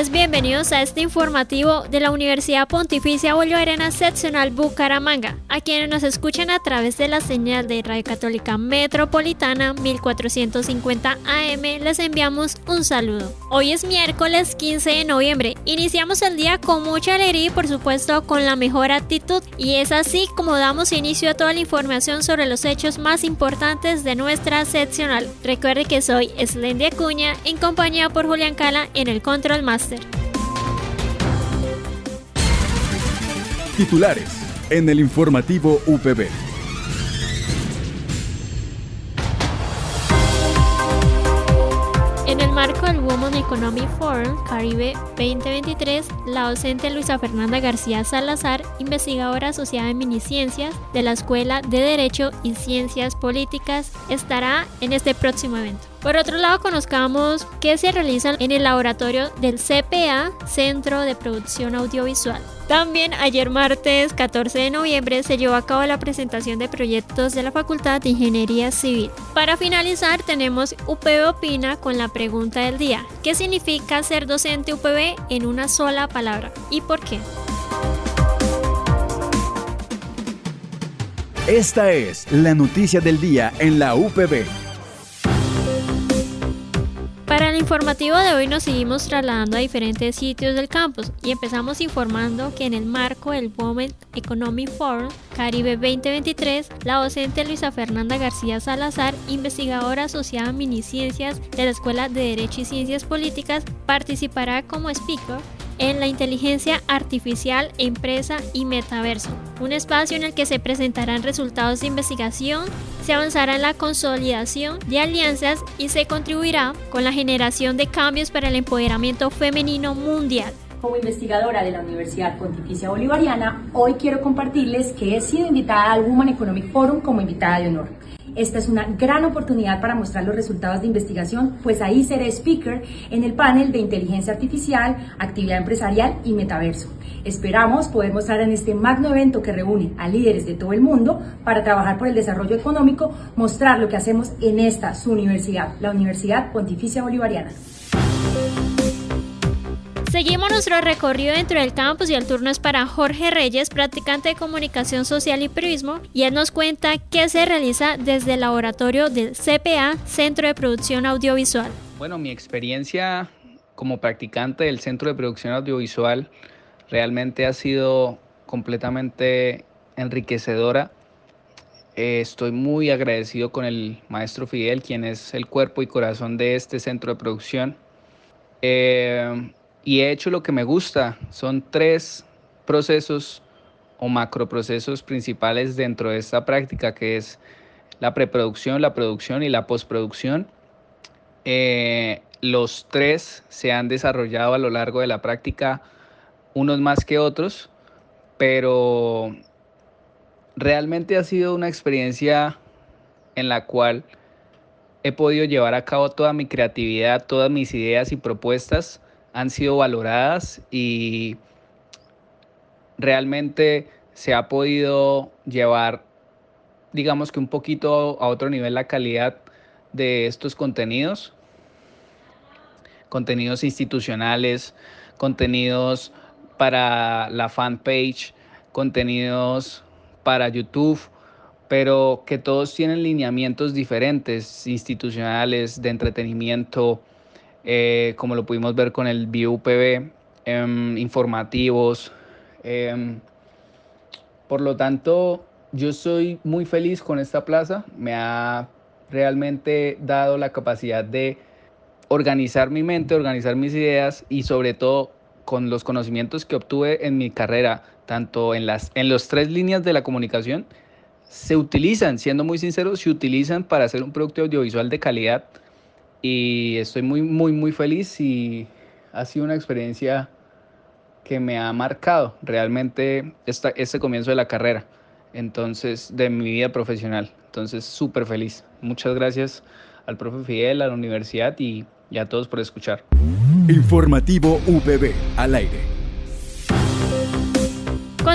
Ustedes bienvenidos a este informativo de la Universidad Pontificia Bolivariana Seccional Bucaramanga, a quienes nos escuchan a través de la señal de Radio Católica Metropolitana 1450 AM, les enviamos un saludo. Hoy es miércoles 15 de noviembre, iniciamos el día con mucha alegría y por supuesto con la mejor actitud, y es así como damos inicio a toda la información sobre los hechos más importantes de nuestra seccional. Recuerde que soy Slendy Acuña, en compañía por Julián Cala en el Control Titulares en el informativo UPB. En el marco del Women Economic Forum Caribe 2023, la docente Luisa Fernanda García Salazar, investigadora asociada en miniciencias de la Escuela de Derecho y Ciencias Políticas, estará en este próximo evento. Por otro lado, conozcamos qué se realiza en el laboratorio del CPA, Centro de Producción Audiovisual. También ayer martes 14 de noviembre se llevó a cabo la presentación de proyectos de la Facultad de Ingeniería Civil. Para finalizar tenemos UPB Opina con la pregunta del día. ¿Qué significa ser docente UPB en una sola palabra? ¿Y por qué? Esta es la noticia del día en la UPB. Informativo de hoy nos seguimos trasladando a diferentes sitios del campus y empezamos informando que en el marco del Women Economic Forum Caribe 2023, la docente Luisa Fernanda García Salazar, investigadora asociada a Miniciencias de la Escuela de Derecho y Ciencias Políticas, participará como speaker en la inteligencia artificial, empresa y metaverso, un espacio en el que se presentarán resultados de investigación, se avanzará en la consolidación de alianzas y se contribuirá con la generación de cambios para el empoderamiento femenino mundial. Como investigadora de la Universidad Pontificia Bolivariana, hoy quiero compartirles que he sido invitada al Women Economic Forum como invitada de honor. Esta es una gran oportunidad para mostrar los resultados de investigación, pues ahí seré speaker en el panel de inteligencia artificial, actividad empresarial y metaverso. Esperamos poder mostrar en este magno evento que reúne a líderes de todo el mundo para trabajar por el desarrollo económico, mostrar lo que hacemos en esta su universidad, la Universidad Pontificia Bolivariana. Seguimos nuestro recorrido dentro del campus y el turno es para Jorge Reyes, practicante de comunicación social y periodismo, y él nos cuenta qué se realiza desde el laboratorio del CPA, Centro de Producción Audiovisual. Bueno, mi experiencia como practicante del Centro de Producción Audiovisual realmente ha sido completamente enriquecedora. Eh, estoy muy agradecido con el maestro Fidel, quien es el cuerpo y corazón de este centro de producción. Eh, y he hecho lo que me gusta. Son tres procesos o macroprocesos principales dentro de esta práctica, que es la preproducción, la producción y la postproducción. Eh, los tres se han desarrollado a lo largo de la práctica, unos más que otros, pero realmente ha sido una experiencia en la cual he podido llevar a cabo toda mi creatividad, todas mis ideas y propuestas han sido valoradas y realmente se ha podido llevar, digamos que un poquito a otro nivel la calidad de estos contenidos, contenidos institucionales, contenidos para la fanpage, contenidos para YouTube pero que todos tienen lineamientos diferentes, institucionales, de entretenimiento, eh, como lo pudimos ver con el BUPB, em, informativos. Em, por lo tanto, yo soy muy feliz con esta plaza, me ha realmente dado la capacidad de organizar mi mente, organizar mis ideas y sobre todo con los conocimientos que obtuve en mi carrera, tanto en las en los tres líneas de la comunicación, se utilizan, siendo muy sinceros, se utilizan para hacer un producto audiovisual de calidad y estoy muy, muy, muy feliz y ha sido una experiencia que me ha marcado realmente esta, este comienzo de la carrera, entonces, de mi vida profesional. Entonces, súper feliz. Muchas gracias al profe Fidel, a la universidad y, y a todos por escuchar. Informativo VB al aire.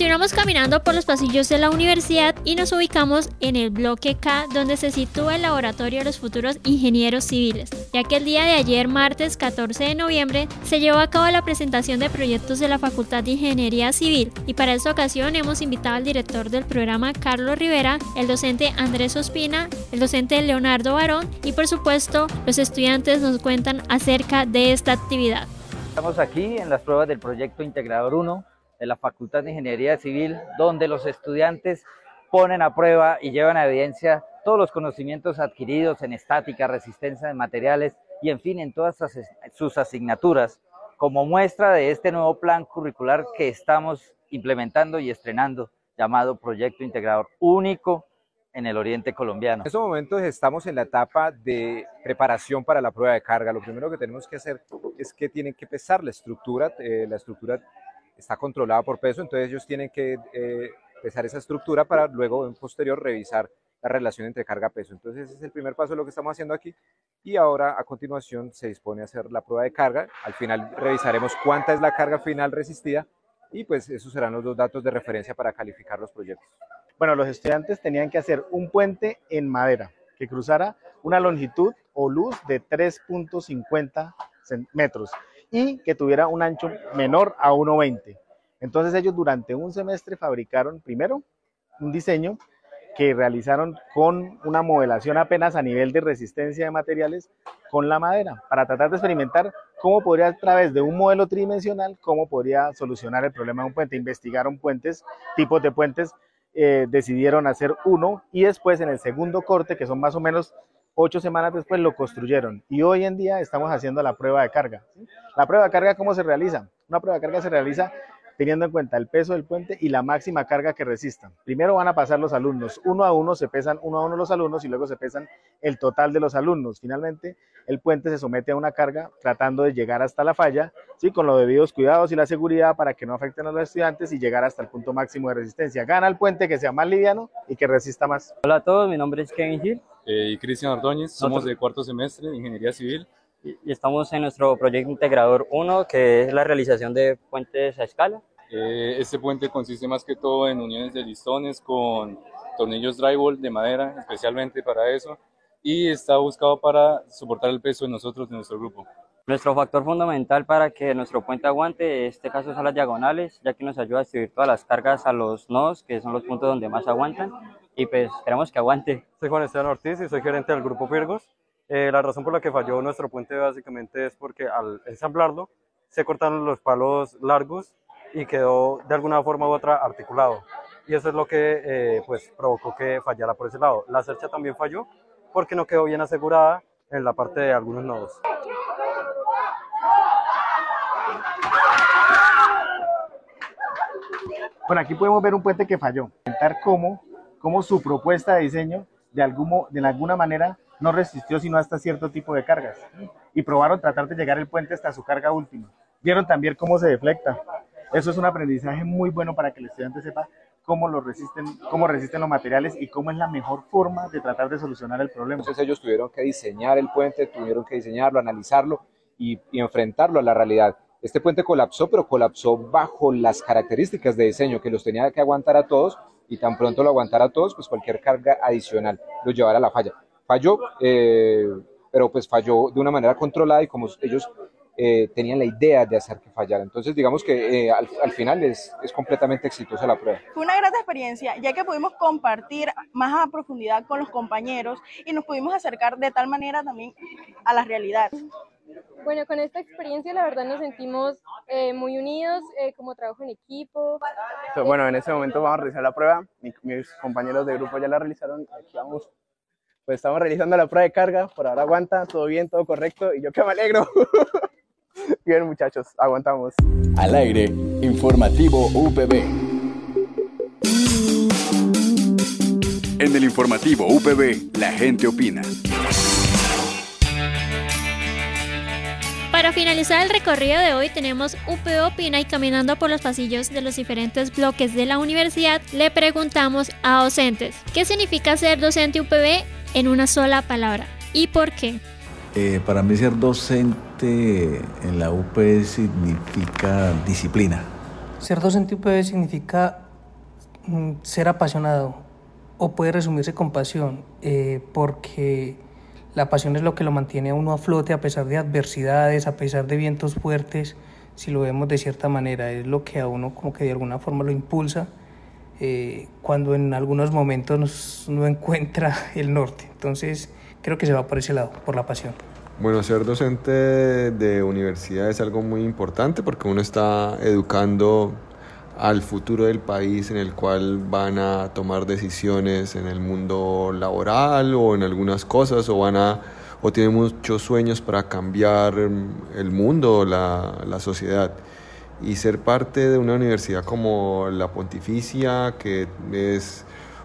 Continuamos caminando por los pasillos de la universidad y nos ubicamos en el bloque K donde se sitúa el laboratorio de los futuros ingenieros civiles, ya que el día de ayer, martes 14 de noviembre, se llevó a cabo la presentación de proyectos de la Facultad de Ingeniería Civil y para esta ocasión hemos invitado al director del programa Carlos Rivera, el docente Andrés Ospina, el docente Leonardo Barón y por supuesto los estudiantes nos cuentan acerca de esta actividad. Estamos aquí en las pruebas del proyecto Integrador 1 de la Facultad de Ingeniería Civil, donde los estudiantes ponen a prueba y llevan a evidencia todos los conocimientos adquiridos en estática, resistencia de materiales y en fin, en todas sus asignaturas, como muestra de este nuevo plan curricular que estamos implementando y estrenando, llamado Proyecto Integrador Único en el Oriente Colombiano. En estos momentos estamos en la etapa de preparación para la prueba de carga. Lo primero que tenemos que hacer es que tienen que pesar la estructura. Eh, la estructura está controlada por peso, entonces ellos tienen que eh, pesar esa estructura para luego en posterior revisar la relación entre carga-peso. Entonces ese es el primer paso de lo que estamos haciendo aquí y ahora a continuación se dispone a hacer la prueba de carga. Al final revisaremos cuánta es la carga final resistida y pues esos serán los dos datos de referencia para calificar los proyectos. Bueno, los estudiantes tenían que hacer un puente en madera que cruzara una longitud o luz de 3.50 metros y que tuviera un ancho menor a 1,20. Entonces ellos durante un semestre fabricaron primero un diseño que realizaron con una modelación apenas a nivel de resistencia de materiales con la madera, para tratar de experimentar cómo podría a través de un modelo tridimensional, cómo podría solucionar el problema de un puente. Investigaron puentes, tipos de puentes, eh, decidieron hacer uno y después en el segundo corte, que son más o menos ocho semanas después lo construyeron y hoy en día estamos haciendo la prueba de carga. La prueba de carga, ¿cómo se realiza? Una prueba de carga se realiza teniendo en cuenta el peso del puente y la máxima carga que resistan. Primero van a pasar los alumnos, uno a uno se pesan uno a uno los alumnos y luego se pesan el total de los alumnos. Finalmente, el puente se somete a una carga tratando de llegar hasta la falla, ¿sí? con los debidos cuidados y la seguridad para que no afecten a los estudiantes y llegar hasta el punto máximo de resistencia. Gana el puente que sea más liviano y que resista más. Hola a todos, mi nombre es Kevin Gil. Eh, y Cristian Ordóñez, somos de cuarto semestre de Ingeniería Civil. Y estamos en nuestro proyecto integrador 1, que es la realización de puentes a escala. Eh, este puente consiste más que todo en uniones de listones con tornillos drywall de madera, especialmente para eso, y está buscado para soportar el peso de nosotros, de nuestro grupo. Nuestro factor fundamental para que nuestro puente aguante, en este caso son las diagonales, ya que nos ayuda a distribuir todas las cargas a los nodos, que son los puntos donde más aguantan, y pues esperamos que aguante. Soy Juan Esteban Ortiz y soy gerente del grupo Firgos. Eh, la razón por la que falló nuestro puente básicamente es porque al ensamblarlo se cortaron los palos largos y quedó de alguna forma u otra articulado. Y eso es lo que eh, pues provocó que fallara por ese lado. La cercha también falló porque no quedó bien asegurada en la parte de algunos nodos. Bueno, aquí podemos ver un puente que falló. Intentar cómo, cómo su propuesta de diseño de, algún, de alguna manera no resistió sino hasta cierto tipo de cargas. Y probaron tratar de llegar el puente hasta su carga última. Vieron también cómo se deflecta. Eso es un aprendizaje muy bueno para que el estudiante sepa cómo, lo resisten, cómo resisten los materiales y cómo es la mejor forma de tratar de solucionar el problema. Entonces ellos tuvieron que diseñar el puente, tuvieron que diseñarlo, analizarlo y, y enfrentarlo a la realidad. Este puente colapsó, pero colapsó bajo las características de diseño que los tenía que aguantar a todos y tan pronto lo aguantara a todos, pues cualquier carga adicional lo llevara a la falla. Falló, eh, pero pues falló de una manera controlada y como ellos eh, tenían la idea de hacer que fallara. Entonces, digamos que eh, al, al, final es, es, completamente exitosa la prueba. Fue una gran experiencia, ya que pudimos compartir más a profundidad con los compañeros y nos pudimos acercar de tal manera también a la realidad. Bueno, con esta experiencia la verdad nos sentimos eh, muy unidos eh, como trabajo en equipo. Bueno, en este momento vamos a realizar la prueba. Mis, mis compañeros de grupo ya la realizaron. Aquí vamos. Pues estamos realizando la prueba de carga. Por ahora aguanta, todo bien, todo correcto. Y yo que me alegro. bien, muchachos, aguantamos. Al aire, informativo UPB. En el informativo UPB, la gente opina. Para finalizar el recorrido de hoy tenemos UPB Opina y caminando por los pasillos de los diferentes bloques de la universidad le preguntamos a docentes qué significa ser docente UPB en una sola palabra y por qué. Eh, para mí ser docente en la UPB significa disciplina. Ser docente UPB significa mm, ser apasionado o puede resumirse con pasión eh, porque la pasión es lo que lo mantiene a uno a flote a pesar de adversidades, a pesar de vientos fuertes, si lo vemos de cierta manera, es lo que a uno como que de alguna forma lo impulsa eh, cuando en algunos momentos no encuentra el norte. Entonces creo que se va por ese lado, por la pasión. Bueno, ser docente de universidad es algo muy importante porque uno está educando al futuro del país en el cual van a tomar decisiones en el mundo laboral o en algunas cosas o van a o tienen muchos sueños para cambiar el mundo, la, la sociedad. Y ser parte de una universidad como la Pontificia, que es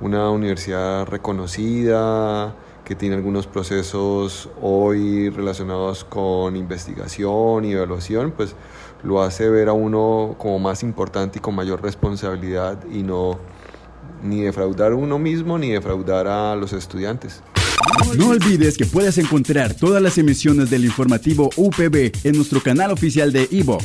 una universidad reconocida, que tiene algunos procesos hoy relacionados con investigación y evaluación, pues lo hace ver a uno como más importante y con mayor responsabilidad y no ni defraudar a uno mismo ni defraudar a los estudiantes. No olvides que puedes encontrar todas las emisiones del informativo UPB en nuestro canal oficial de iVox,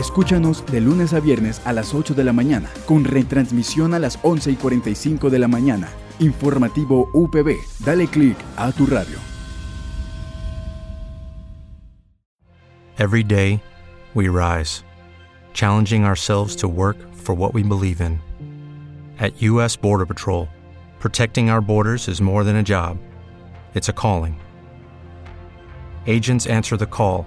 Escúchanos de lunes a viernes a las 8 de la mañana, con retransmisión a las 11 y 45 de la mañana. Informativo UPB. Dale clic a tu radio. Every day, we rise, challenging ourselves to work for what we believe in. At U.S. Border Patrol, protecting our borders is more than a job, it's a calling. Agents answer the call,